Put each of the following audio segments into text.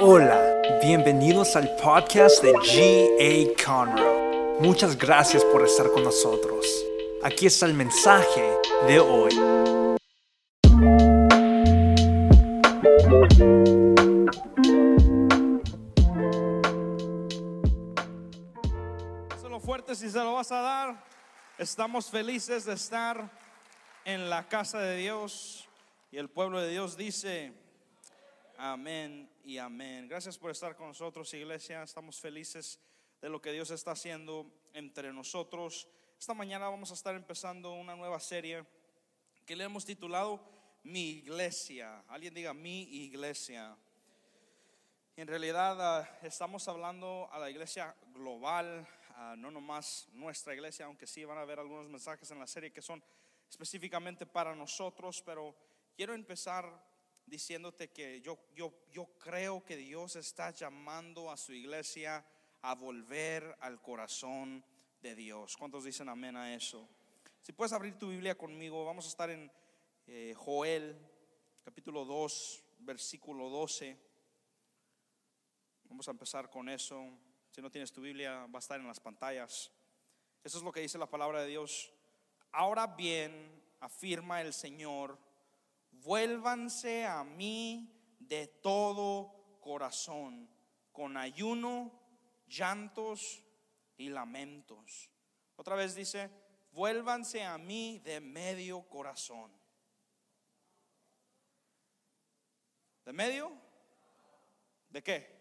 Hola, bienvenidos al podcast de G.A. Conroe. Muchas gracias por estar con nosotros. Aquí está el mensaje de hoy. lo fuerte si se lo vas a dar. Estamos felices de estar en la casa de Dios y el pueblo de Dios dice amén y amén. Gracias por estar con nosotros, iglesia. Estamos felices de lo que Dios está haciendo entre nosotros. Esta mañana vamos a estar empezando una nueva serie que le hemos titulado Mi iglesia. Alguien diga mi iglesia. En realidad ah, estamos hablando a la iglesia global, ah, no nomás nuestra iglesia, aunque sí van a ver algunos mensajes en la serie que son específicamente para nosotros, pero quiero empezar diciéndote que yo, yo, yo creo que Dios está llamando a su iglesia a volver al corazón de Dios. ¿Cuántos dicen amén a eso? Si puedes abrir tu Biblia conmigo, vamos a estar en eh, Joel, capítulo 2, versículo 12. Vamos a empezar con eso. Si no tienes tu Biblia, va a estar en las pantallas. Eso es lo que dice la palabra de Dios. Ahora bien, afirma el Señor, vuélvanse a mí de todo corazón, con ayuno, llantos y lamentos. Otra vez dice, vuélvanse a mí de medio corazón. ¿De medio? ¿De qué?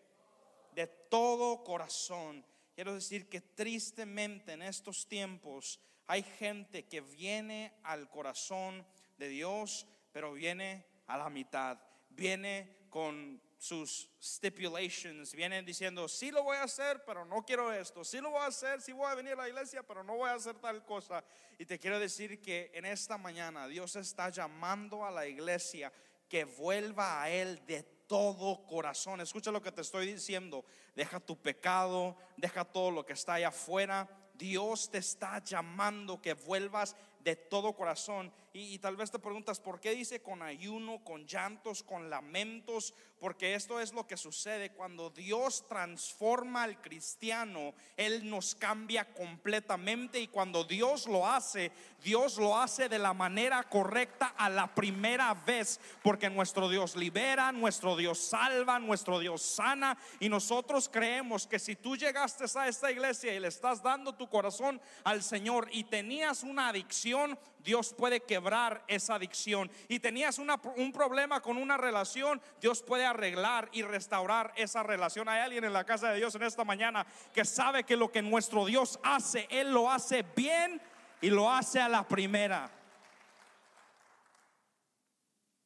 de todo corazón. Quiero decir que tristemente en estos tiempos hay gente que viene al corazón de Dios, pero viene a la mitad. Viene con sus stipulations, vienen diciendo, sí lo voy a hacer, pero no quiero esto, sí lo voy a hacer, sí voy a venir a la iglesia, pero no voy a hacer tal cosa. Y te quiero decir que en esta mañana Dios está llamando a la iglesia que vuelva a Él de todo corazón. Escucha lo que te estoy diciendo. Deja tu pecado, deja todo lo que está allá afuera. Dios te está llamando que vuelvas de todo corazón. Y, tal vez te preguntas, ¿por qué dice con ayuno, con llantos, con lamentos? Porque esto es lo que sucede cuando Dios transforma al cristiano, Él nos cambia completamente y cuando Dios lo hace, Dios lo hace de la manera correcta a la primera vez, porque nuestro Dios libera, nuestro Dios salva, nuestro Dios sana y nosotros creemos que si tú llegaste a esta iglesia y le estás dando tu corazón al Señor y tenías una adicción, Dios puede quebrar esa adicción. Y tenías un problema con una relación, Dios puede arreglar y restaurar esa relación. Hay alguien en la casa de Dios en esta mañana que sabe que lo que nuestro Dios hace, Él lo hace bien y lo hace a la primera.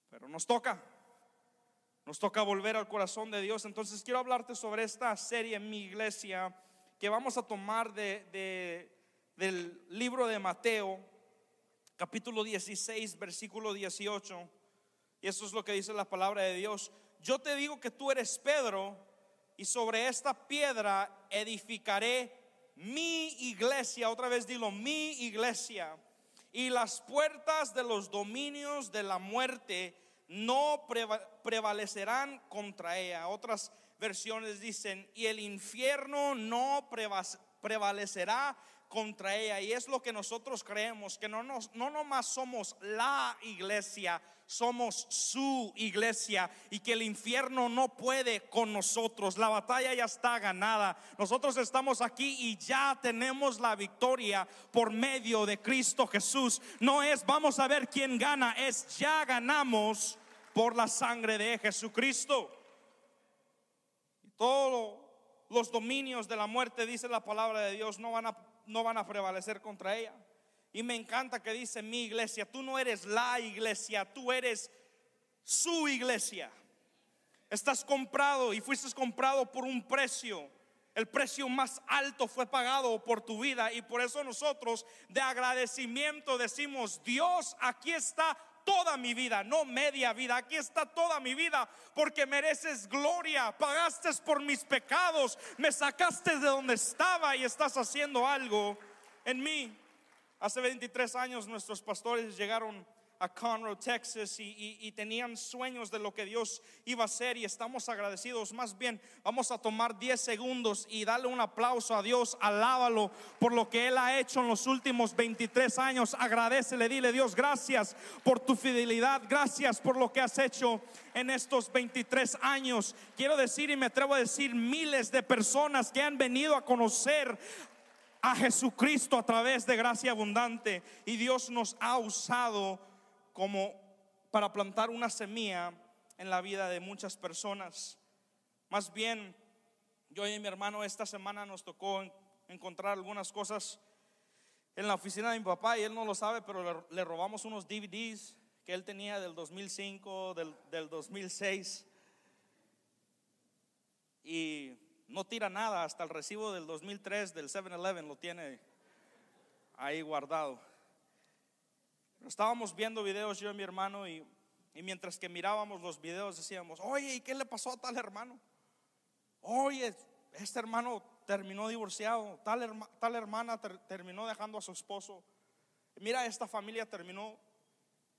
Pero nos toca. Nos toca volver al corazón de Dios. Entonces quiero hablarte sobre esta serie en mi iglesia que vamos a tomar de, del libro de Mateo capítulo 16, versículo 18. Y eso es lo que dice la palabra de Dios. Yo te digo que tú eres Pedro y sobre esta piedra edificaré mi iglesia. Otra vez dilo, mi iglesia. Y las puertas de los dominios de la muerte no prevalecerán contra ella. Otras versiones dicen, y el infierno no prevalecerá contra ella. Y es lo que nosotros creemos, que no, nos, no nomás somos la iglesia, somos su iglesia y que el infierno no puede con nosotros. La batalla ya está ganada. Nosotros estamos aquí y ya tenemos la victoria por medio de Cristo Jesús. No es vamos a ver quién gana, es ya ganamos por la sangre de Jesucristo. Todos los dominios de la muerte, dice la palabra de Dios, no van a no van a prevalecer contra ella. Y me encanta que dice mi iglesia, tú no eres la iglesia, tú eres su iglesia. Estás comprado y fuiste comprado por un precio. El precio más alto fue pagado por tu vida y por eso nosotros de agradecimiento decimos, Dios, aquí está toda mi vida, no media vida, aquí está toda mi vida, porque mereces gloria, pagaste por mis pecados, me sacaste de donde estaba y estás haciendo algo en mí. Hace 23 años nuestros pastores llegaron a Conroe, Texas, y, y- tenían sueños de lo que Dios iba a hacer y estamos agradecidos. Más bien, vamos a tomar 10 segundos y darle un aplauso a Dios, alábalo por lo que Él ha hecho en los últimos 23 años. Agradecele, dile Dios, gracias por tu fidelidad, gracias por lo que has hecho en estos 23 años. Quiero decir y me atrevo a decir miles de personas que han venido a conocer a Jesucristo a través de gracia abundante y Dios nos ha usado como para plantar una semilla en la vida de muchas personas. Más bien, yo y mi hermano esta semana nos tocó en- encontrar algunas cosas en la oficina de mi papá y él no lo sabe, pero le, le robamos unos DVDs que él tenía del 2005, del, del 2006 y no tira nada, hasta el recibo del 2003 del 7-Eleven lo tiene ahí guardado. Estábamos viendo videos yo y mi hermano y, y mientras que mirábamos los videos decíamos, oye, ¿y qué le pasó a tal hermano? Oye, este hermano terminó divorciado, tal, tal hermana ter- terminó dejando a su esposo. Mira, esta familia terminó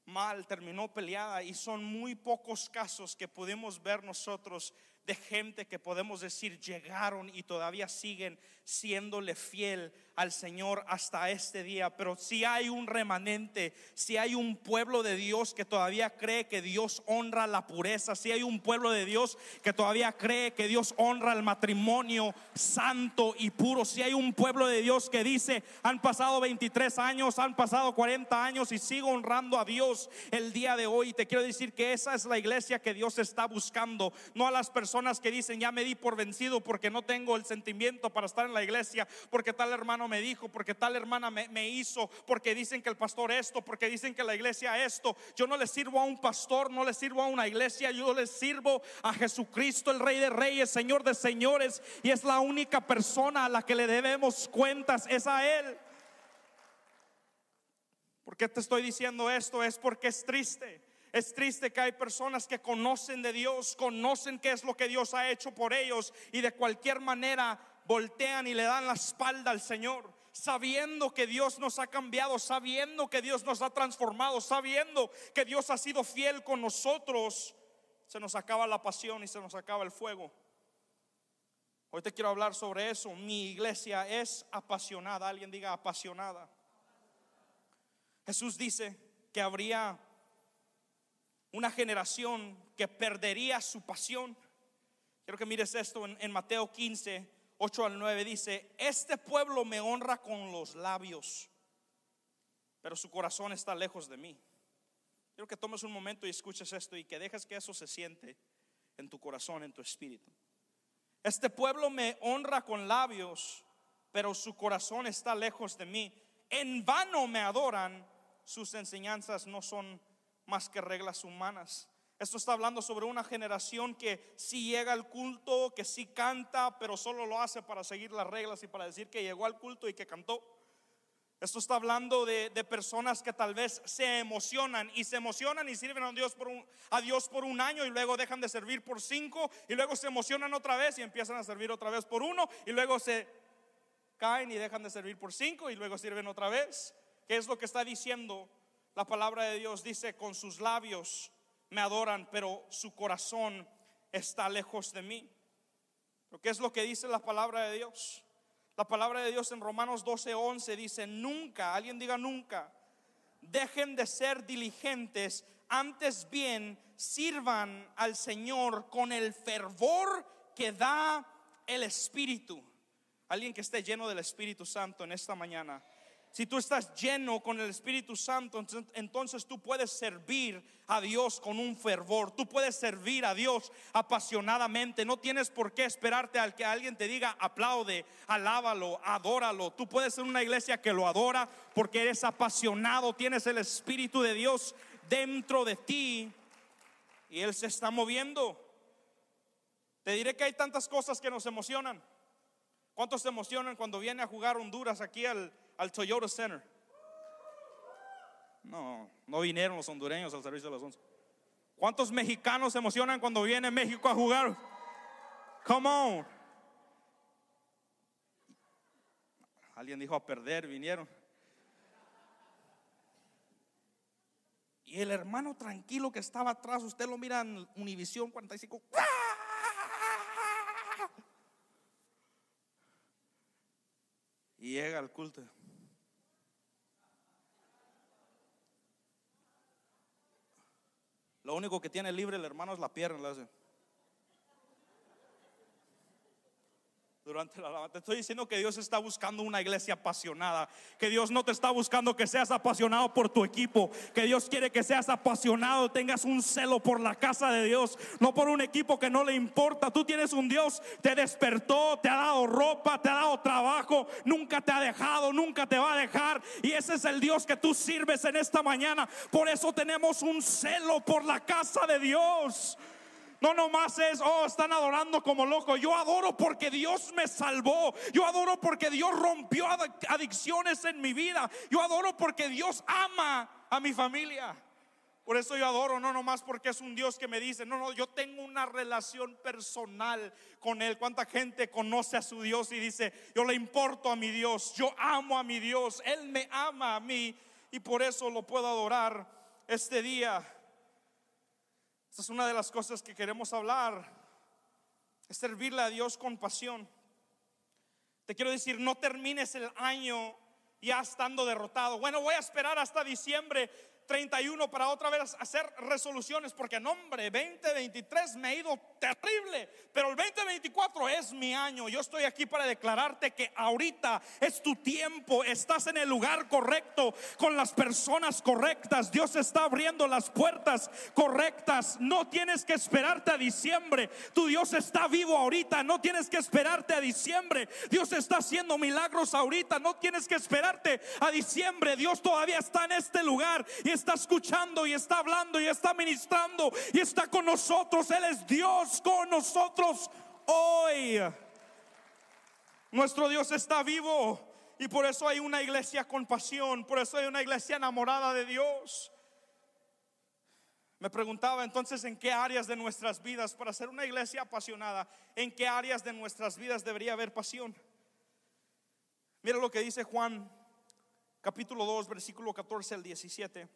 mal, terminó peleada y son muy pocos casos que podemos ver nosotros de gente que podemos decir llegaron y todavía siguen siéndole fiel al Señor hasta este día. Pero si hay un remanente, si hay un pueblo de Dios que todavía cree que Dios honra la pureza, si hay un pueblo de Dios que todavía cree que Dios honra el matrimonio santo y puro, si hay un pueblo de Dios que dice, han pasado 23 años, han pasado 40 años y sigo honrando a Dios el día de hoy. Te quiero decir que esa es la iglesia que Dios está buscando, no a las personas que dicen, ya me di por vencido porque no tengo el sentimiento para estar en la iglesia, porque tal hermano me dijo, porque tal hermana me, me hizo, porque dicen que el pastor esto, porque dicen que la iglesia esto. Yo no le sirvo a un pastor, no le sirvo a una iglesia, yo le sirvo a Jesucristo, el Rey de Reyes, Señor de Señores, y es la única persona a la que le debemos cuentas, es a Él. ¿Por qué te estoy diciendo esto? Es porque es triste. Es triste que hay personas que conocen de Dios, conocen qué es lo que Dios ha hecho por ellos y de cualquier manera voltean y le dan la espalda al Señor, sabiendo que Dios nos ha cambiado, sabiendo que Dios nos ha transformado, sabiendo que Dios ha sido fiel con nosotros. Se nos acaba la pasión y se nos acaba el fuego. Hoy te quiero hablar sobre eso. Mi iglesia es apasionada. Alguien diga apasionada. Jesús dice que habría una generación que perdería su pasión. Quiero que mires esto en, Mateo 15, 8 al 9. Dice, este pueblo me honra con los labios, pero su corazón está lejos de mí. Quiero que tomes un momento y escuches esto y que dejes que eso se siente en tu corazón, en tu espíritu. Este pueblo me honra con labios, pero su corazón está lejos de mí. En vano me adoran, sus enseñanzas no son más que reglas humanas. Esto está hablando sobre una generación que sí llega al culto, que sí canta, pero solo lo hace para seguir las reglas y para decir que llegó al culto y que cantó. Esto está hablando de, de personas que tal vez se emocionan y se emocionan y sirven a Dios, por un, a Dios por un año y luego dejan de servir por cinco y luego se emocionan otra vez y empiezan a servir otra vez por uno y luego se caen y dejan de servir por cinco y luego sirven otra vez. ¿Qué es lo que está diciendo la palabra de Dios? Dice, con sus labios me adoran, pero su corazón está lejos de mí. ¿Pero qué es lo que dice la palabra de Dios? La palabra de Dios en Romanos 12, 11 dice, nunca, alguien diga nunca, dejen de ser diligentes, antes bien sirvan al Señor con el fervor que da el Espíritu. Alguien que esté lleno del Espíritu Santo en esta mañana. Si tú estás lleno con el Espíritu Santo, entonces- tú puedes servir a Dios con un fervor. Tú puedes servir a Dios apasionadamente. No tienes por qué esperarte al que alguien te diga aplaude, alábalo, adóralo. Tú puedes ser una iglesia que lo adora porque eres apasionado, tienes el Espíritu de Dios dentro de ti y Él se está moviendo. Te diré que hay tantas cosas que nos emocionan. ¿Cuántos se emocionan cuando viene a jugar Honduras aquí al, al Toyota Center? No, no vinieron los hondureños al servicio de las 11. ¿Cuántos mexicanos se emocionan cuando viene México a jugar? Come on. Alguien dijo a perder, vinieron. Y el hermano tranquilo que estaba atrás, usted lo mira en Univisión 45. Y llega al culto. Lo único que tiene libre el hermano es la pierna. Le hace. Durante la alabanza. Estoy diciendo que Dios está buscando una iglesia apasionada. Que Dios no te está buscando que seas apasionado por tu equipo. Que Dios quiere que seas apasionado, tengas un celo por la casa de Dios. No por un equipo que no le importa. Tú tienes un Dios, te despertó, te ha dado ropa, te ha dado trabajo. Nunca te ha dejado, nunca te va a dejar. Y ese es el Dios que tú sirves en esta mañana. Por eso tenemos un celo por la casa de Dios. No nomás es, oh, están adorando como loco. Yo adoro porque Dios me salvó. Yo adoro porque Dios rompió adicciones en mi vida. Yo adoro porque Dios ama a mi familia. Por eso yo adoro, no nomás porque es un Dios que me dice, no, no, yo tengo una relación personal con Él. ¿Cuánta gente conoce a su Dios y dice, yo le importo a mi Dios, yo amo a mi Dios, Él me ama a mí y por eso lo puedo adorar este día? Esta es una de las cosas que queremos hablar, es servirle a Dios con pasión. Te quiero decir, no termines el año ya estando derrotado. Bueno, voy a esperar hasta diciembre 31 para otra vez hacer resoluciones, porque nombre, 2023 me ha ido terrible, pero el 2024 es mi año. Yo estoy aquí para declararte que ahorita es tu tiempo, estás en el lugar correcto, con las personas correctas. Dios está abriendo las puertas correctas. No tienes que esperarte a diciembre. Tu Dios está vivo ahorita, no tienes que esperarte a diciembre. Dios está haciendo milagros ahorita, no tienes que esperarte a diciembre. Dios todavía está en este lugar está escuchando y está hablando y está ministrando y está con nosotros. Él es Dios con nosotros hoy. Nuestro Dios está vivo y por eso hay una iglesia con pasión, por eso hay una iglesia enamorada de Dios. Me preguntaba entonces en qué áreas de nuestras vidas, para ser una iglesia apasionada, en qué áreas de nuestras vidas debería haber pasión. Mira lo que dice Juan capítulo 2, versículo 14 al 17.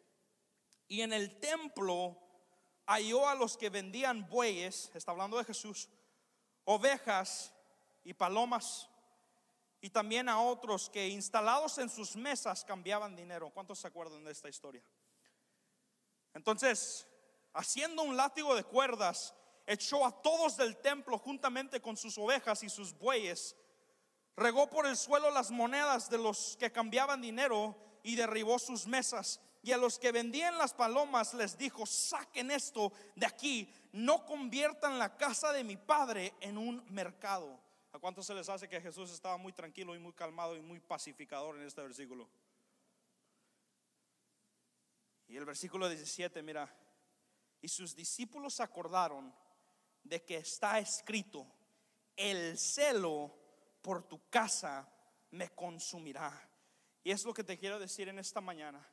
Y en el templo halló a los que vendían bueyes, está hablando de Jesús, ovejas y palomas, y también a otros que instalados en sus mesas cambiaban dinero. ¿Cuántos se acuerdan de esta historia? Entonces, haciendo un látigo de cuerdas, echó a todos del templo juntamente con sus ovejas y sus bueyes, regó por el suelo las monedas de los que cambiaban dinero y derribó sus mesas y a los que vendían las palomas les dijo, saquen esto de aquí, no conviertan la casa de mi padre en un mercado. ¿A cuánto se les hace que Jesús estaba muy tranquilo y muy calmado y muy pacificador en este versículo? Y el versículo 17, mira, y sus discípulos acordaron de que está escrito, el celo por tu casa me consumirá. Y es lo que te quiero decir en esta mañana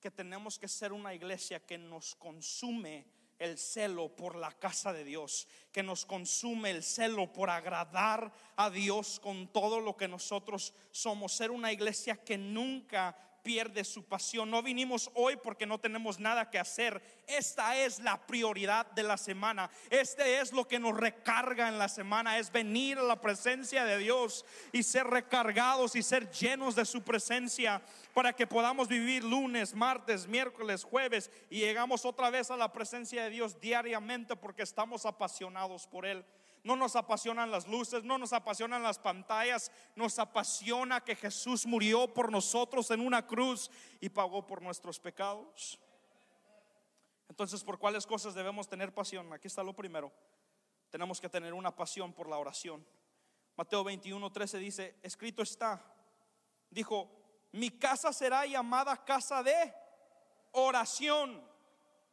que tenemos que ser una iglesia que nos consume el celo por la casa de Dios, que nos consume el celo por agradar a Dios con todo lo que nosotros somos, ser una iglesia que nunca pierde su pasión. No vinimos hoy porque no tenemos nada que hacer. Esta es la prioridad de la semana. Este es lo que nos recarga en la semana. Es venir a la presencia de Dios y ser recargados y ser llenos de su presencia para que podamos vivir lunes, martes, miércoles, jueves y llegamos otra vez a la presencia de Dios diariamente porque estamos apasionados por Él. No nos apasionan las luces, no nos apasionan las pantallas, nos apasiona que Jesús murió por nosotros en una cruz y pagó por nuestros pecados. Entonces, ¿por cuáles cosas debemos tener pasión? Aquí está lo primero. Tenemos que tener una pasión por la oración. Mateo 21, 13 dice, escrito está, dijo, mi casa será llamada casa de oración,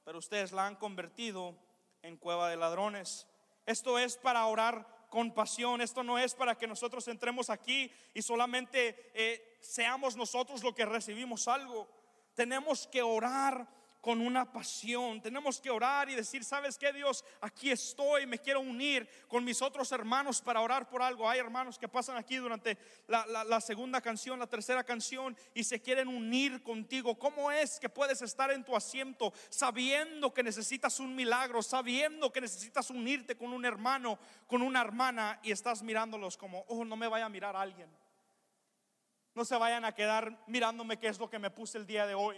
pero ustedes la han convertido en cueva de ladrones. Esto es para orar con pasión. Esto no es para que nosotros entremos aquí y solamente eh, seamos nosotros lo que recibimos algo. Tenemos que orar con una pasión. Tenemos que orar y decir, ¿sabes qué Dios? Aquí estoy, me quiero unir con mis otros hermanos para orar por algo. Hay hermanos que pasan aquí durante la, segunda canción, la tercera canción y se quieren unir contigo. ¿Cómo es que puedes estar en tu asiento sabiendo que necesitas un milagro, sabiendo que necesitas unirte con un hermano, con una hermana y estás mirándolos como, oh, no me vaya a mirar alguien? No se vayan a quedar mirándome qué es lo que me puse el día de hoy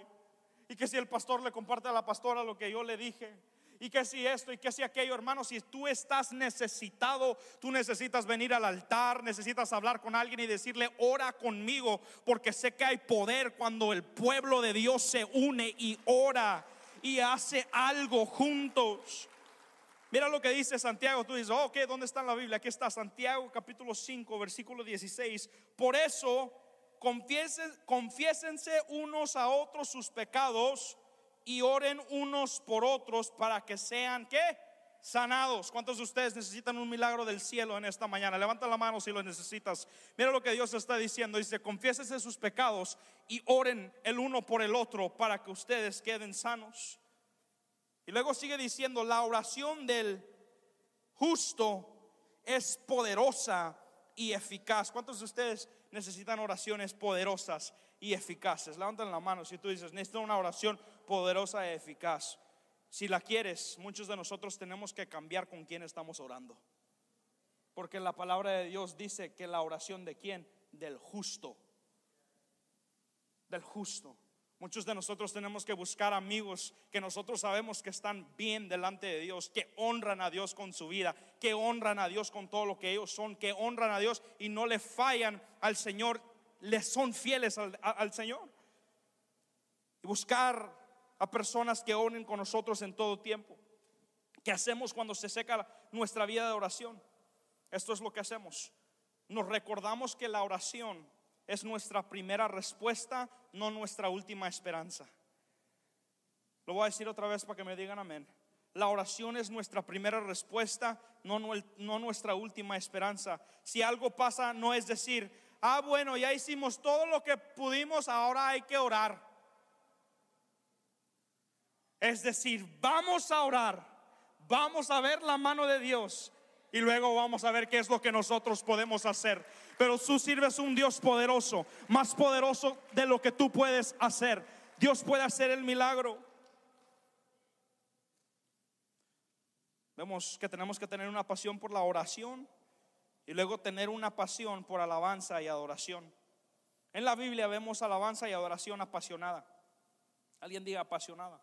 y que si el pastor le comparte a la pastora lo que yo le dije. Y que si esto y que si aquello, hermano, si tú estás necesitado, tú necesitas venir al altar, necesitas hablar con alguien y decirle, ora conmigo, porque sé que hay poder cuando el pueblo de Dios se une y ora y hace algo juntos. Mira lo que dice Santiago, tú dices, ok, ¿dónde está en la Biblia? Aquí está Santiago capítulo 5, versículo 16. Por eso confiésense unos a otros sus pecados y oren unos por otros para que sean ¿qué? Sanados. ¿Cuántos de ustedes necesitan un milagro del cielo en esta mañana? Levanta la mano si lo necesitas. Mira lo que Dios está diciendo. Dice, confiésense sus pecados y oren el uno por el otro para que ustedes queden sanos. Y luego sigue diciendo, la oración del justo es poderosa y eficaz. ¿Cuántos de ustedes necesitan oraciones poderosas y eficaces. Levanten la mano si tú dices, necesito una oración poderosa y eficaz. Si la quieres, muchos de nosotros tenemos que cambiar con quién estamos orando. Porque la palabra de Dios dice que la oración de quién? Del justo. Del justo. Muchos de nosotros tenemos que buscar amigos que nosotros sabemos que están bien delante de Dios, que honran a Dios con su vida, que honran a Dios con todo lo que ellos son, que honran a Dios y no le fallan al Señor, les son fieles al, Señor. Y buscar a personas que oren con nosotros en todo tiempo. ¿Qué hacemos cuando se seca nuestra vida de oración? Esto es lo que hacemos. Nos recordamos que la oración es nuestra primera respuesta, no nuestra última esperanza. Lo voy a decir otra vez para que me digan amén. La oración es nuestra primera respuesta, no, no, nuestra última esperanza. Si algo pasa, no es decir, ah, bueno, ya hicimos todo lo que pudimos, ahora hay que orar. Es decir, vamos a orar, vamos a ver la mano de Dios y luego vamos a ver qué es lo que nosotros podemos hacer. Pero tú sirves un Dios poderoso, más poderoso de lo que tú puedes hacer. Dios puede hacer el milagro. Vemos que tenemos que tener una pasión por la oración y luego tener una pasión por alabanza y adoración. En la Biblia vemos alabanza y adoración apasionada. Alguien diga apasionada.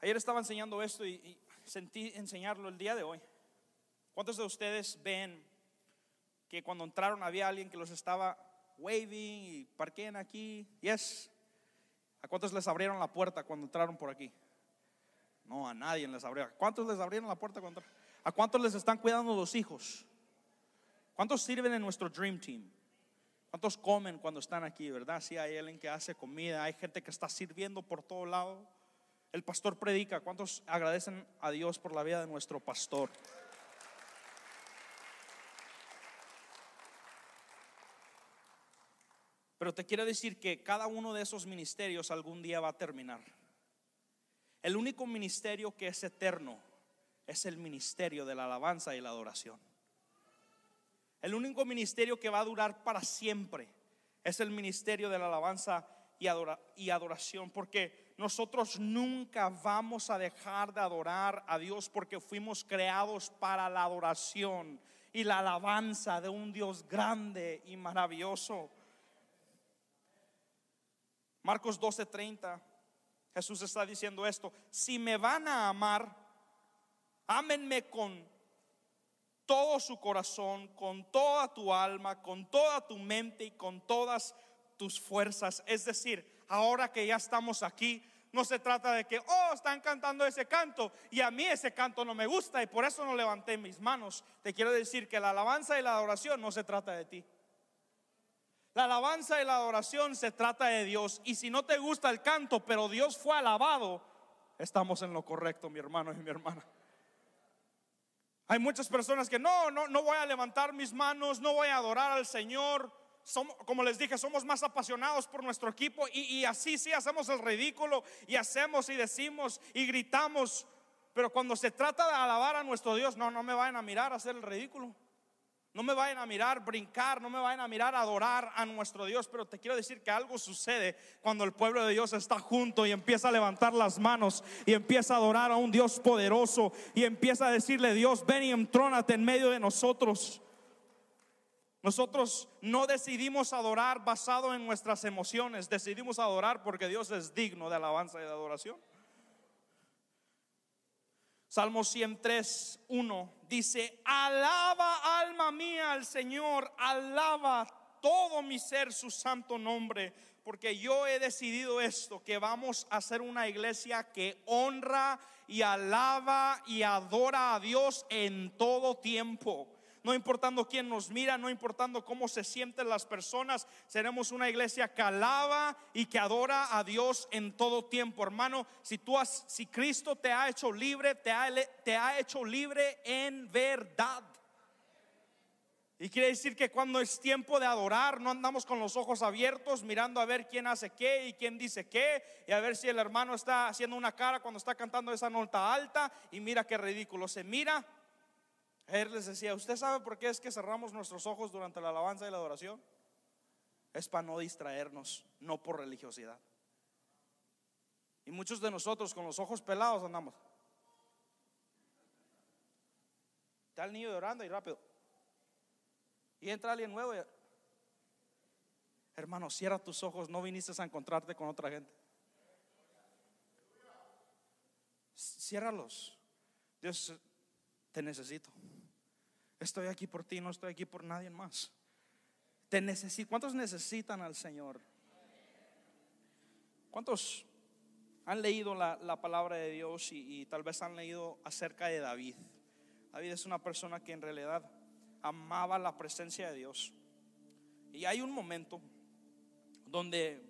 Ayer estaba enseñando esto y, sentí enseñarlo el día de hoy. ¿Cuántos de ustedes ven que cuando entraron había alguien que los estaba waving y parqueen aquí? Yes. ¿A cuántos les abrieron la puerta cuando entraron por aquí? No, a nadie les abrió. ¿A cuántos les abrieron la puerta cuando ¿A cuántos les están cuidando los hijos? ¿Cuántos sirven en nuestro Dream Team? ¿Cuántos comen cuando están aquí, verdad? Sí, hay alguien que hace comida, hay gente que está sirviendo por todo lado. El pastor predica. ¿Cuántos agradecen a Dios por la vida de nuestro pastor? Pero te quiero decir que cada uno de esos ministerios algún día va a terminar. El único ministerio que es eterno es el ministerio de la alabanza y la adoración. El único ministerio que va a durar para siempre es el ministerio de la alabanza y, adoración, porque nosotros nunca vamos a dejar de adorar a Dios porque fuimos creados para la adoración y la alabanza de un Dios grande y maravilloso. Marcos 12:30, Jesús está diciendo esto, si me van a amar, ámenme con todo su corazón, con toda tu alma, con toda tu mente y con todas tus fuerzas. Es decir, ahora que ya estamos aquí, no se trata de que, oh, están cantando ese canto y a mí ese canto no me gusta y por eso no levanté mis manos. Te quiero decir que la alabanza y la adoración no se trata de ti. La alabanza y la adoración se trata de Dios. Y si no te gusta el canto, pero Dios fue alabado, estamos en lo correcto, mi hermano y mi hermana. Hay muchas personas que no, no, no voy a levantar mis manos, no voy a adorar al Señor somos, como les dije, somos más apasionados por nuestro equipo y, y así sí hacemos el ridículo y hacemos y decimos y gritamos. Pero cuando se trata de alabar a nuestro Dios, no, no me vayan a mirar a hacer el ridículo. No me vayan a mirar brincar, no me vayan a mirar adorar a nuestro Dios, pero te quiero decir que algo sucede cuando el pueblo de Dios está junto y empieza a levantar las manos y empieza a adorar a un Dios poderoso y empieza a decirle, Dios, ven y entrónate en medio de nosotros. Nosotros no decidimos adorar basado en nuestras emociones, decidimos adorar porque Dios es digno de alabanza y de adoración. Salmo 103, 1 dice, alaba alma mía al Señor, alaba todo mi ser su santo nombre, porque yo he decidido esto, que vamos a ser una iglesia que honra y alaba y adora a Dios en todo tiempo no importando quién nos mira, no importando cómo se sienten las personas, seremos una iglesia que alaba y que adora a Dios en todo tiempo, hermano. Si tú has, si Cristo te ha hecho libre, te ha, te ha hecho libre en verdad. Y quiere decir que cuando es tiempo de adorar, no andamos con los ojos abiertos mirando a ver quién hace qué y quién dice qué, y a ver si el hermano está haciendo una cara cuando está cantando esa nota alta y mira qué ridículo se mira. Él les decía, ¿usted sabe por qué es que cerramos nuestros ojos durante la alabanza y la adoración? Es para no distraernos, no por religiosidad. Y muchos de nosotros con los ojos pelados andamos. Está el niño llorando y rápido. Y entra alguien nuevo. Hermano, cierra tus ojos, no viniste a encontrarte con otra gente. Ciérralos. Dios, te necesito. Estoy aquí por ti, no estoy aquí por nadie más. Te necesito. ¿Cuántos necesitan al Señor? ¿Cuántos han leído la, palabra de Dios y, tal vez han leído acerca de David? David es una persona que en realidad amaba la presencia de Dios. Y hay un momento donde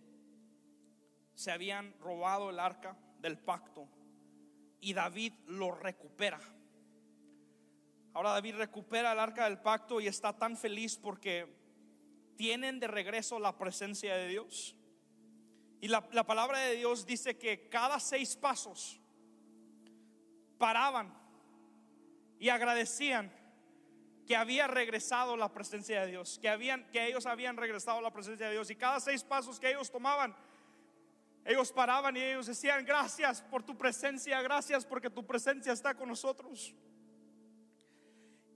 se habían robado el arca del pacto y David lo recupera. Ahora David recupera el arca del pacto y está tan feliz porque tienen de regreso la presencia de Dios. Y la, palabra de Dios dice que cada seis pasos paraban y agradecían que había regresado la presencia de Dios, que, habían, que ellos habían regresado la presencia de Dios. Y cada seis pasos que ellos tomaban, ellos paraban y ellos decían, gracias por tu presencia, gracias porque tu presencia está con nosotros.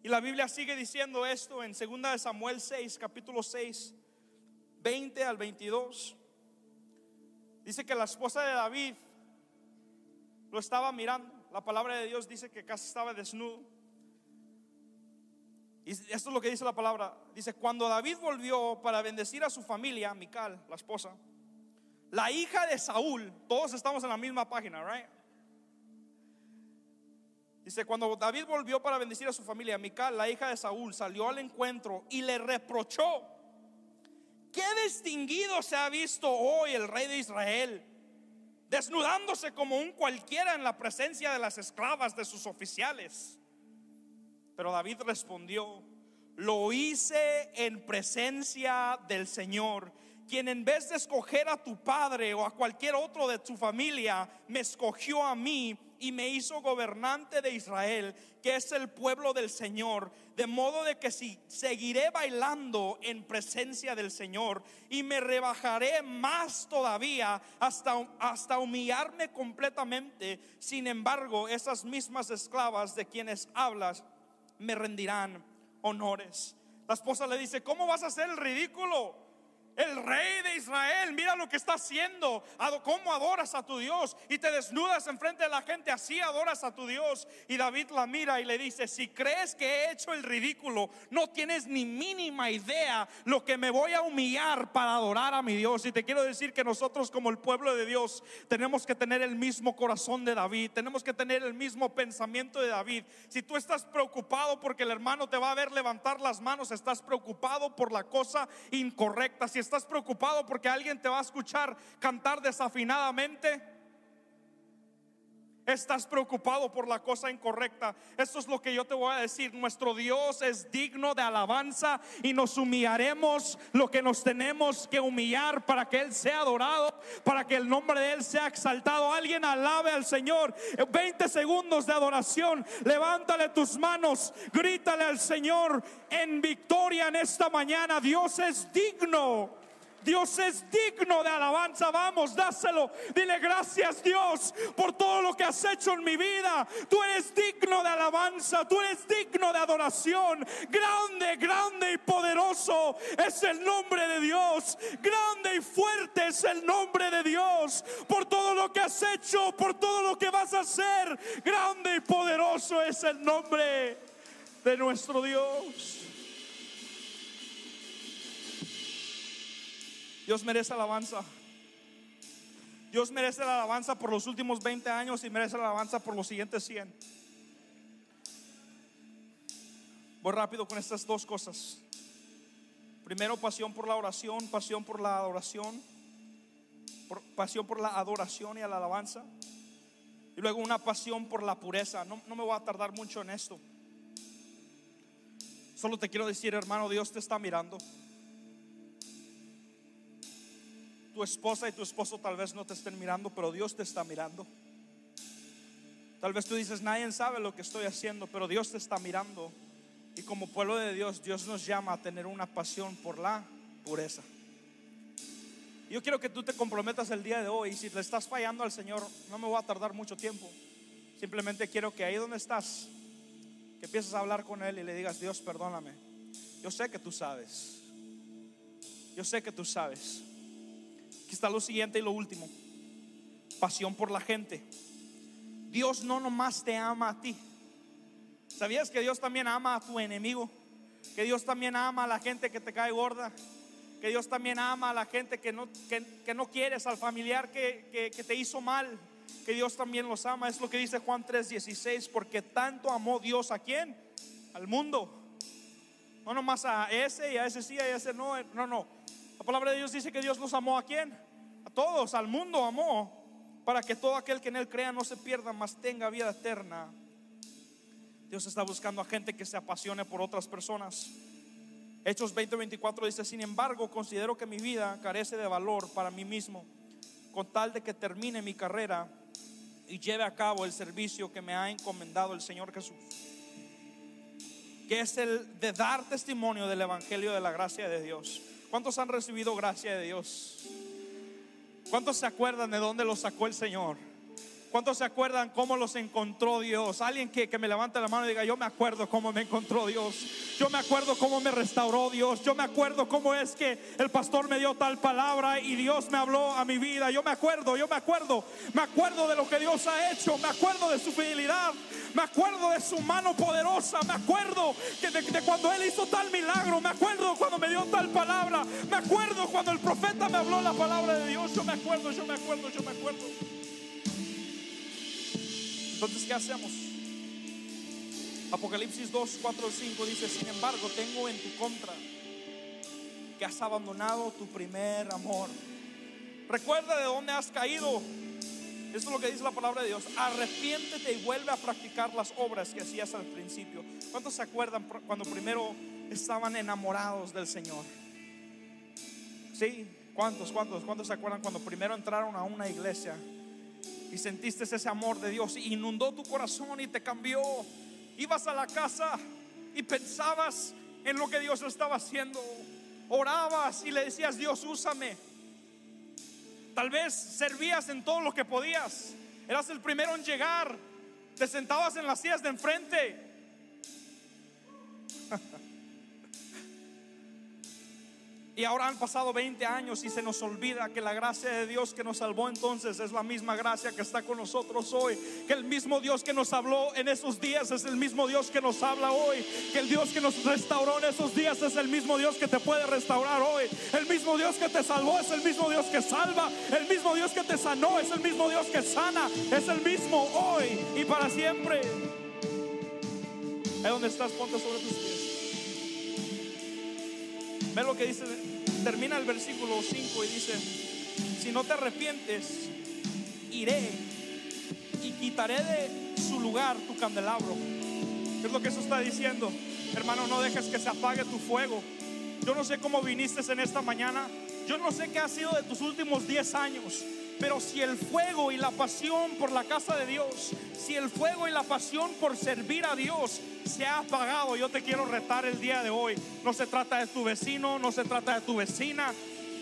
Y la Biblia sigue diciendo esto en 2 Samuel 6, capítulo 6, 20 al 22. Dice que la esposa de David lo estaba mirando. La palabra de Dios dice que casi estaba desnudo. Y esto es lo que dice la palabra. Dice, cuando David volvió para bendecir a su familia, Mical, la esposa, la hija de Saúl, todos estamos en la misma página, right? Dice, cuando David volvió para bendecir a su familia, Mical, la hija de Saúl, salió al encuentro y le reprochó, qué distinguido se ha visto hoy el rey de Israel, desnudándose como un cualquiera en la presencia de las esclavas de sus oficiales. Pero David respondió, lo hice en presencia del Señor, quien en vez de escoger a tu padre o a cualquier otro de tu familia, me escogió a mí y me hizo gobernante de Israel, que es el pueblo del Señor. De modo de que si seguiré bailando en presencia del Señor y me rebajaré más todavía hasta, hasta humillarme completamente. Sin embargo, esas mismas esclavas de quienes hablas me rendirán honores. La esposa le dice, ¿cómo vas a hacer el ridículo? El rey de Israel, mira lo que está haciendo. Cómo adoras a tu Dios y te desnudas enfrente de la gente. Así adoras a tu Dios. Y David la mira y le dice: Si crees que he hecho el ridículo, no tienes ni mínima idea lo que me voy a humillar para adorar a mi Dios. Y te quiero decir que nosotros, como el pueblo de Dios, tenemos que tener el mismo corazón de David. Tenemos que tener el mismo pensamiento de David. Si tú estás preocupado porque el hermano te va a ver levantar las manos, estás preocupado por la cosa incorrecta. Si estás preocupado porque alguien te va a escuchar cantar desafinadamente, Estás preocupado por la cosa incorrecta. Esto es lo que yo te voy a decir. Nuestro Dios es digno de alabanza y nos humillaremos lo que nos tenemos que humillar para que Él sea adorado, para que el nombre de Él sea exaltado. Alguien alabe al Señor. 20 segundos de adoración. Levántale tus manos. Grítale al Señor en victoria en esta mañana. Dios es digno. Dios es digno de alabanza. Vamos, dáselo. Dile gracias Dios por todo lo que has hecho en mi vida. Tú eres digno de alabanza. Tú eres digno de adoración. Grande, grande y poderoso es el nombre de Dios. Grande y fuerte es el nombre de Dios. Por todo lo que has hecho, por todo lo que vas a hacer. Grande y poderoso es el nombre de nuestro Dios. Dios merece alabanza. Dios merece la alabanza por los últimos 20 años y merece la alabanza por los siguientes 100. Voy rápido con estas dos cosas. Primero, pasión por la oración, pasión por la adoración, pasión por la adoración y la alabanza. Y luego una pasión por la pureza. No, no me voy a tardar mucho en esto. Solo te quiero decir, hermano, Dios te está mirando. Tu esposa y tu esposo tal vez no te estén mirando, pero Dios te está mirando. Tal vez tú dices, nadie sabe lo que estoy haciendo, pero Dios te está mirando. Y como pueblo de Dios, Dios nos llama a tener una pasión por la pureza. Yo quiero que tú te comprometas el día de hoy. Si le estás fallando al Señor, no me voy a tardar mucho tiempo. Simplemente quiero que ahí donde estás, que empieces a hablar con Él y le digas, Dios, perdóname. Yo sé que tú sabes. Yo sé que tú sabes. Aquí está lo siguiente y lo último. Pasión por la gente. Dios no nomás te ama a ti. ¿Sabías que Dios también ama a tu enemigo? Que Dios también ama a la gente que te cae gorda. Que Dios también ama a la gente que no, que, no quieres, al familiar que, que, te hizo mal. Que Dios también los ama. Es lo que dice Juan 3:16. Porque tanto amó Dios a quién? Al mundo. No nomás a ese y a ese sí a ese no. No, no. La palabra de Dios dice que Dios nos amó a quién? A todos, al mundo amó, para que todo aquel que en Él crea no se pierda, mas tenga vida eterna. Dios está buscando a gente que se apasione por otras personas. Hechos 20:24 dice, sin embargo, considero que mi vida carece de valor para mí mismo, con tal de que termine mi carrera y lleve a cabo el servicio que me ha encomendado el Señor Jesús, que es el de dar testimonio del Evangelio de la gracia de Dios. ¿Cuántos han recibido gracia de Dios? ¿Cuántos se acuerdan de dónde los sacó el Señor? ¿Cuántos se acuerdan cómo los encontró Dios? Alguien que, me levante la mano y diga, yo me acuerdo cómo me encontró Dios. Yo me acuerdo cómo me restauró Dios. Yo me acuerdo cómo es que el pastor me dio tal palabra y Dios me habló a mi vida. Yo me acuerdo, yo me acuerdo. Me acuerdo de lo que Dios ha hecho. Me acuerdo de su fidelidad. Me acuerdo de su mano poderosa. Me acuerdo que de, cuando Él hizo tal milagro. Me acuerdo cuando me dio tal palabra. Me acuerdo cuando el profeta me habló la palabra de Dios. Yo me acuerdo, yo me acuerdo, yo me acuerdo. Entonces, ¿qué hacemos? Apocalipsis 2, 4, 5 dice, sin embargo, tengo en tu contra que has abandonado tu primer amor. Recuerda de dónde has caído esto es lo que dice la palabra de Dios. Arrepiéntete y vuelve a practicar las obras que hacías al principio. ¿Cuántos se acuerdan cuando primero estaban enamorados del Señor? ¿Sí? ¿Cuántos, cuántos, cuántos se acuerdan cuando primero entraron a una iglesia y sentiste ese amor de Dios y inundó tu corazón y te cambió? Ibas a la casa y pensabas en lo que Dios estaba haciendo. Orabas y le decías, Dios, úsame. Tal vez servías en todo lo que podías. Eras el primero en llegar. Te sentabas en las sillas de enfrente. Y ahora han pasado 20 años y se nos olvida que la gracia de Dios que nos salvó entonces es la misma gracia que está con nosotros hoy. Que el mismo Dios que nos habló en esos días es el mismo Dios que nos habla hoy. Que el Dios que nos restauró en esos días es el mismo Dios que te puede restaurar hoy. El mismo Dios que te salvó es el mismo Dios que salva. El mismo Dios que te sanó es el mismo Dios que sana. Es el mismo hoy y para siempre. Ahí donde estás, ponte sobre tus pies. Ve lo que dice, termina el versículo 5 y dice, si no te arrepientes, iré y quitaré de su lugar tu candelabro. ¿Qué es lo que eso está diciendo? Hermano, no dejes que se apague tu fuego. Yo no sé cómo viniste en esta mañana. Yo no sé qué ha sido de tus últimos 10 años. Pero si el fuego y la pasión por la casa de Dios, si el fuego y la pasión por servir a Dios se ha apagado, yo te quiero retar el día de hoy. No se trata de tu vecino, no se trata de tu vecina.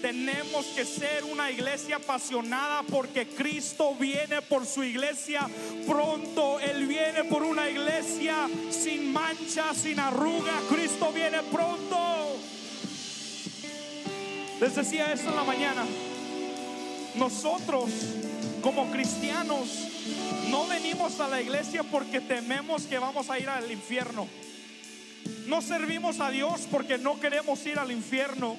Tenemos que ser una iglesia apasionada porque Cristo viene por su iglesia pronto. Él viene por una iglesia sin mancha, sin arruga. Cristo viene pronto. Les decía esto en la mañana. Nosotros como cristianos no venimos a la iglesia porque tememos que vamos a ir al infierno. No servimos a Dios porque no queremos ir al infierno.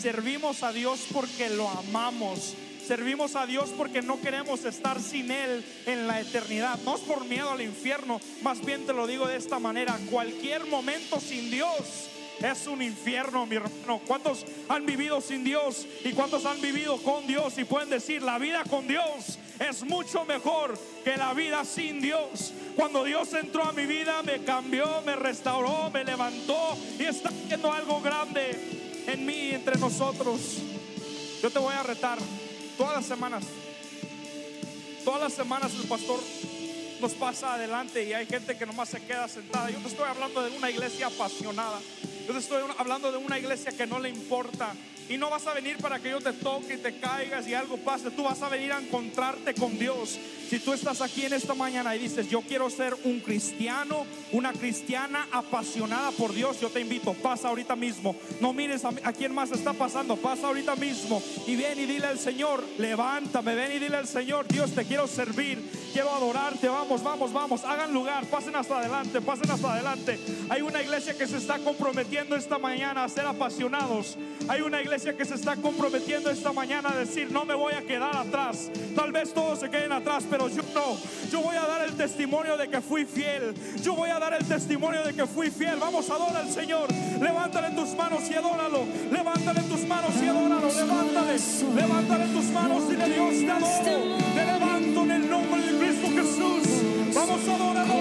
Servimos a Dios porque lo amamos. Servimos a Dios porque no queremos estar sin Él en la eternidad. No es por miedo al infierno, más bien te lo digo de esta manera. Cualquier momento sin Dios es un infierno, mi hermano. ¿Cuántos han vivido sin Dios y cuántos han vivido con Dios? Y pueden decir, la vida con Dios es mucho mejor que la vida sin Dios. Cuando Dios entró a mi vida, me cambió, me restauró, me levantó y está haciendo algo grande en mí y entre nosotros. Yo te voy a retar todas las semanas. Todas las semanas el pastor nos pasa adelante y hay gente que nomás se queda sentada. Yo te estoy hablando de una iglesia apasionada. Te estoy hablando de una iglesia que no le importa. Y no vas a venir para que yo te toque y te caigas y algo pase. Tú vas a venir a encontrarte con Dios. Si tú estás aquí en esta mañana y dices, yo quiero ser un cristiano, una cristiana apasionada por Dios, yo te invito, pasa ahorita mismo. No mires a, a quién más está pasando, pasa ahorita mismo. Y ven y dile al Señor, levántame, ven y dile al Señor, Dios, te quiero servir, quiero adorarte. Vamos, vamos, vamos. Hagan lugar, pasen hasta adelante, pasen hasta adelante. Hay una iglesia que se está comprometiendo esta mañana a ser apasionados. Hay una iglesia que se está comprometiendo esta mañana a decir, no me voy a quedar atrás. Tal vez todos se queden atrás, pero yo no. Yo voy a dar el testimonio de que fui fiel. Yo voy a dar el testimonio de que fui fiel. Vamos, adora al Señor. Levántale tus manos y adóralo. Levántale tus manos y adóralo. Levántale. Levántale tus manos y de Dios te adoro. Te levanto en el nombre de Cristo Jesús. Vamos, adóralo.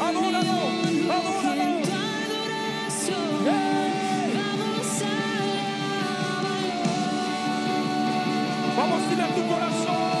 Adóralo. Adóralo. Vamos, dile a tu corazón.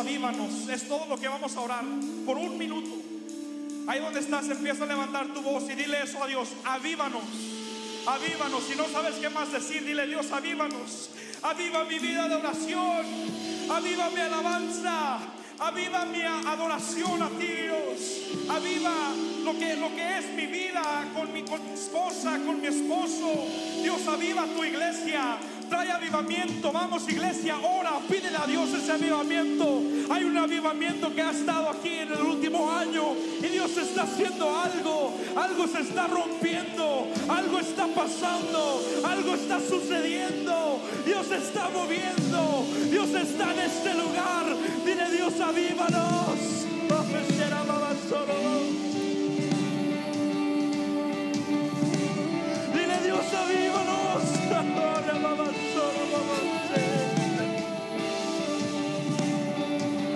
Avívanos. Es todo lo que vamos a orar por un minuto. Ahí donde estás, empieza a levantar tu voz y dile eso a Dios, avívanos. Avívanos, si no sabes qué más decir, dile Dios, avívanos. Aviva mi vida de oración. Aviva mi alabanza. Aviva mi adoración a Dios. Aviva lo que, lo que es mi vida con mi, con mi esposa, con mi esposo. Dios, aviva tu iglesia. Trae avivamiento. Vamos, iglesia, ora, pídele a Dios ese avivamiento. Hay un avivamiento que ha estado aquí en el último año y Dios está haciendo algo. Algo se está rompiendo, algo está pasando, algo está sucediendo. Dios está moviendo, Dios está en este lugar. Dile Dios, avívanos.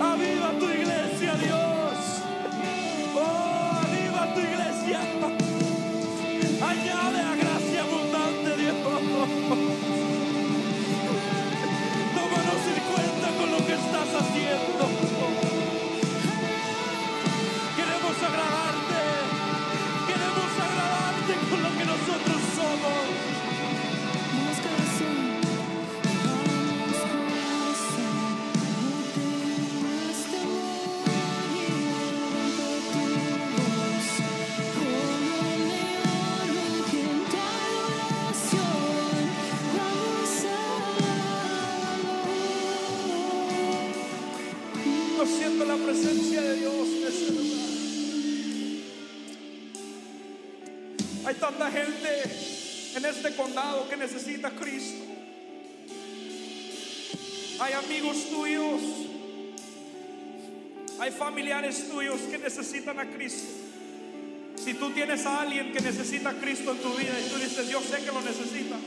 Aviva tu iglesia, Dios. Oh, tu iglesia. Añade a Hay amigos tuyos. Hay familiares tuyos que necesitan a Cristo. Si tú tienes a alguien que necesita a Cristo en tu vida y tú dices, yo sé que lo necesita.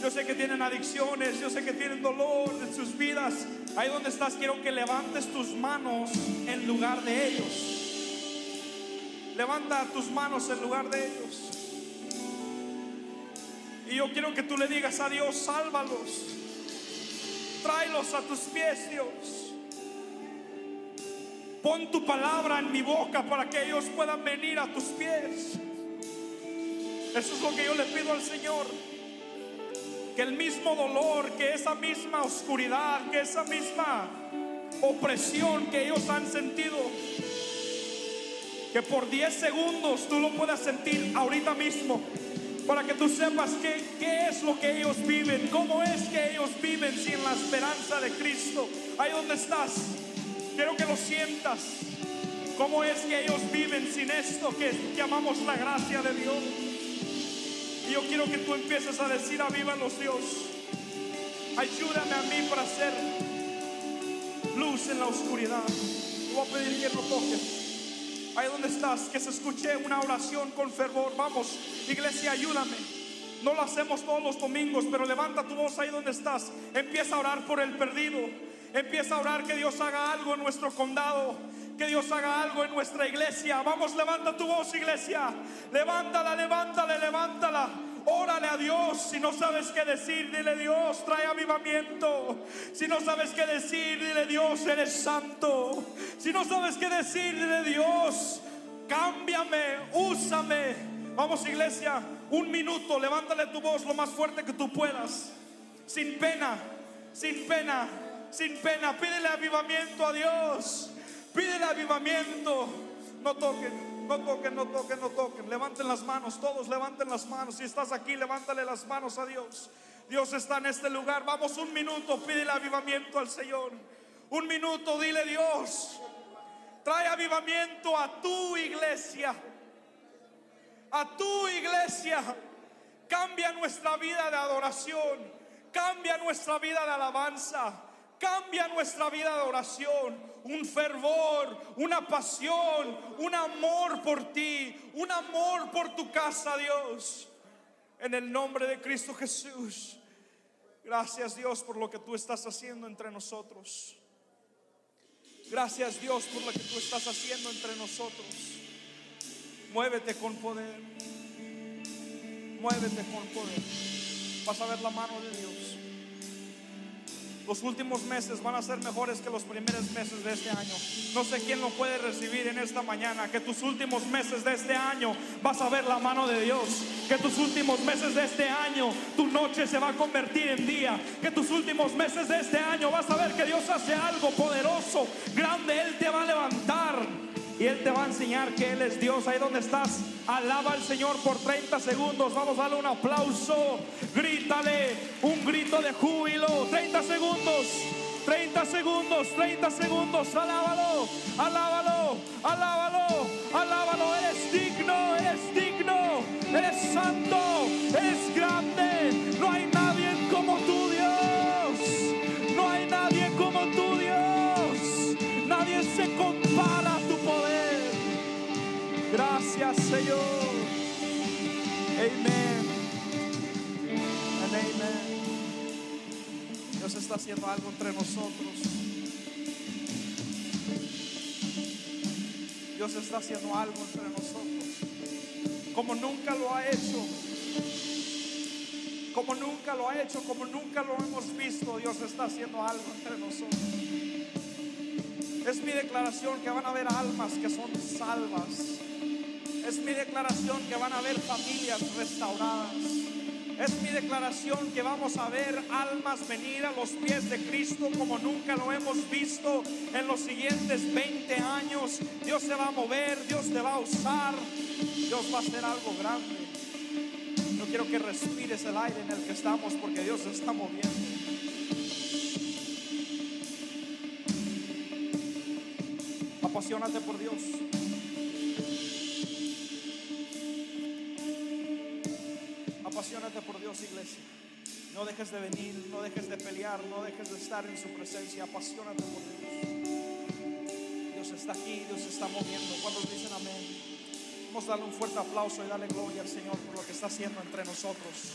Yo sé que tienen adicciones, yo sé que tienen dolor en sus vidas. Ahí donde estás, quiero que levantes tus manos en lugar de ellos. Levanta tus manos en lugar de ellos. Y yo quiero que tú le digas a Dios, sálvalos. Tráelos a tus pies, Dios. Pon tu palabra en mi boca para que ellos puedan venir a tus pies. Eso es lo que yo le pido al Señor. Que el mismo dolor, que esa misma oscuridad, que esa misma opresión que ellos han sentido, que por 10 segundos tú lo puedas sentir ahorita mismo. Para que tú sepas qué, qué es lo que ellos viven, cómo es que ellos viven sin la esperanza de Cristo. Ahí donde estás, quiero que lo sientas. Cómo es que ellos viven sin esto que llamamos la gracia de Dios. Y yo quiero que tú empieces a decir, avívalos Dios. Ayúdame a mí para hacer luz en la oscuridad. Voy a pedir que no toques. Ahí donde estás, que se escuche una oración con fervor. Vamos, iglesia, ayúdame. No lo hacemos todos los domingos, pero levanta tu voz ahí donde estás. Empieza a orar por el perdido. Empieza a orar que Dios haga algo en nuestro condado. Que Dios haga algo en nuestra iglesia. Vamos, levanta tu voz, iglesia. Levántala, levántala, levántala. Órale a Dios. Si no sabes qué decir, dile Dios, trae avivamiento. Si no sabes qué decir, dile Dios, eres santo. Si no sabes qué decir, dile Dios, cámbiame, úsame. Vamos, iglesia, un minuto, levántale tu voz lo más fuerte que tú puedas. Sin pena, sin pena, sin pena. Pídele avivamiento a Dios. Pídele avivamiento. No toquen, no toquen, no toquen, no toquen. Levanten las manos, todos levanten las manos. Si estás aquí, levántale las manos a Dios. Dios está en este lugar. Vamos un minuto, pídele avivamiento al Señor. Un minuto, dile Dios. Trae avivamiento a tu iglesia. A tu iglesia. Cambia nuestra vida de adoración. Cambia nuestra vida de alabanza. Cambia nuestra vida de oración. Un fervor, una pasión, un amor por ti. Un amor por tu casa, Dios. En el nombre de Cristo Jesús. Gracias Dios por lo que tú estás haciendo entre nosotros. Gracias Dios por lo que tú estás haciendo entre nosotros. Muévete con poder. Muévete con poder. Vas a ver la mano de Dios. Los últimos meses van a ser mejores que los primeros meses de este año. No sé quién lo puede recibir en esta mañana. Que tus últimos meses de este año vas a ver la mano de Dios. Que tus últimos meses de este año tu noche se va a convertir en día. Que tus últimos meses de este año vas a ver que Dios hace algo poderoso, grande. Él te va a levantar. Y Él te va a enseñar que Él es Dios. Ahí donde estás, alaba al Señor por 30 segundos. Vamos a darle un aplauso. Grítale un grito de júbilo. 30 segundos. 30 segundos, 30 segundos, alábalo, alábalo, alábalo, alábalo, eres digno, eres digno, eres santo, Señor. Amén. Dios está haciendo algo entre nosotros. Dios está haciendo algo entre nosotros. Como nunca lo ha hecho. Como nunca lo ha hecho, como nunca lo hemos visto, Dios está haciendo algo entre nosotros. Es mi declaración que van a haber almas que son salvas. Es mi declaración que van a haber familias restauradas. Es mi declaración que vamos a ver almas venir a los pies de Cristo como nunca lo hemos visto en los siguientes 20 años. Dios se va a mover, Dios te va a usar, Dios va a hacer algo grande. Yo quiero que respires el aire en el que estamos porque Dios se está moviendo. Apasionate por Dios. Apasionate por Dios, iglesia. No dejes de venir, no dejes de pelear, no dejes de estar en su presencia. Apasionate por Dios. Dios está aquí, Dios está moviendo. Cuando dicen amén? Vamos a darle un fuerte aplauso y darle gloria al Señor por lo que está haciendo entre nosotros.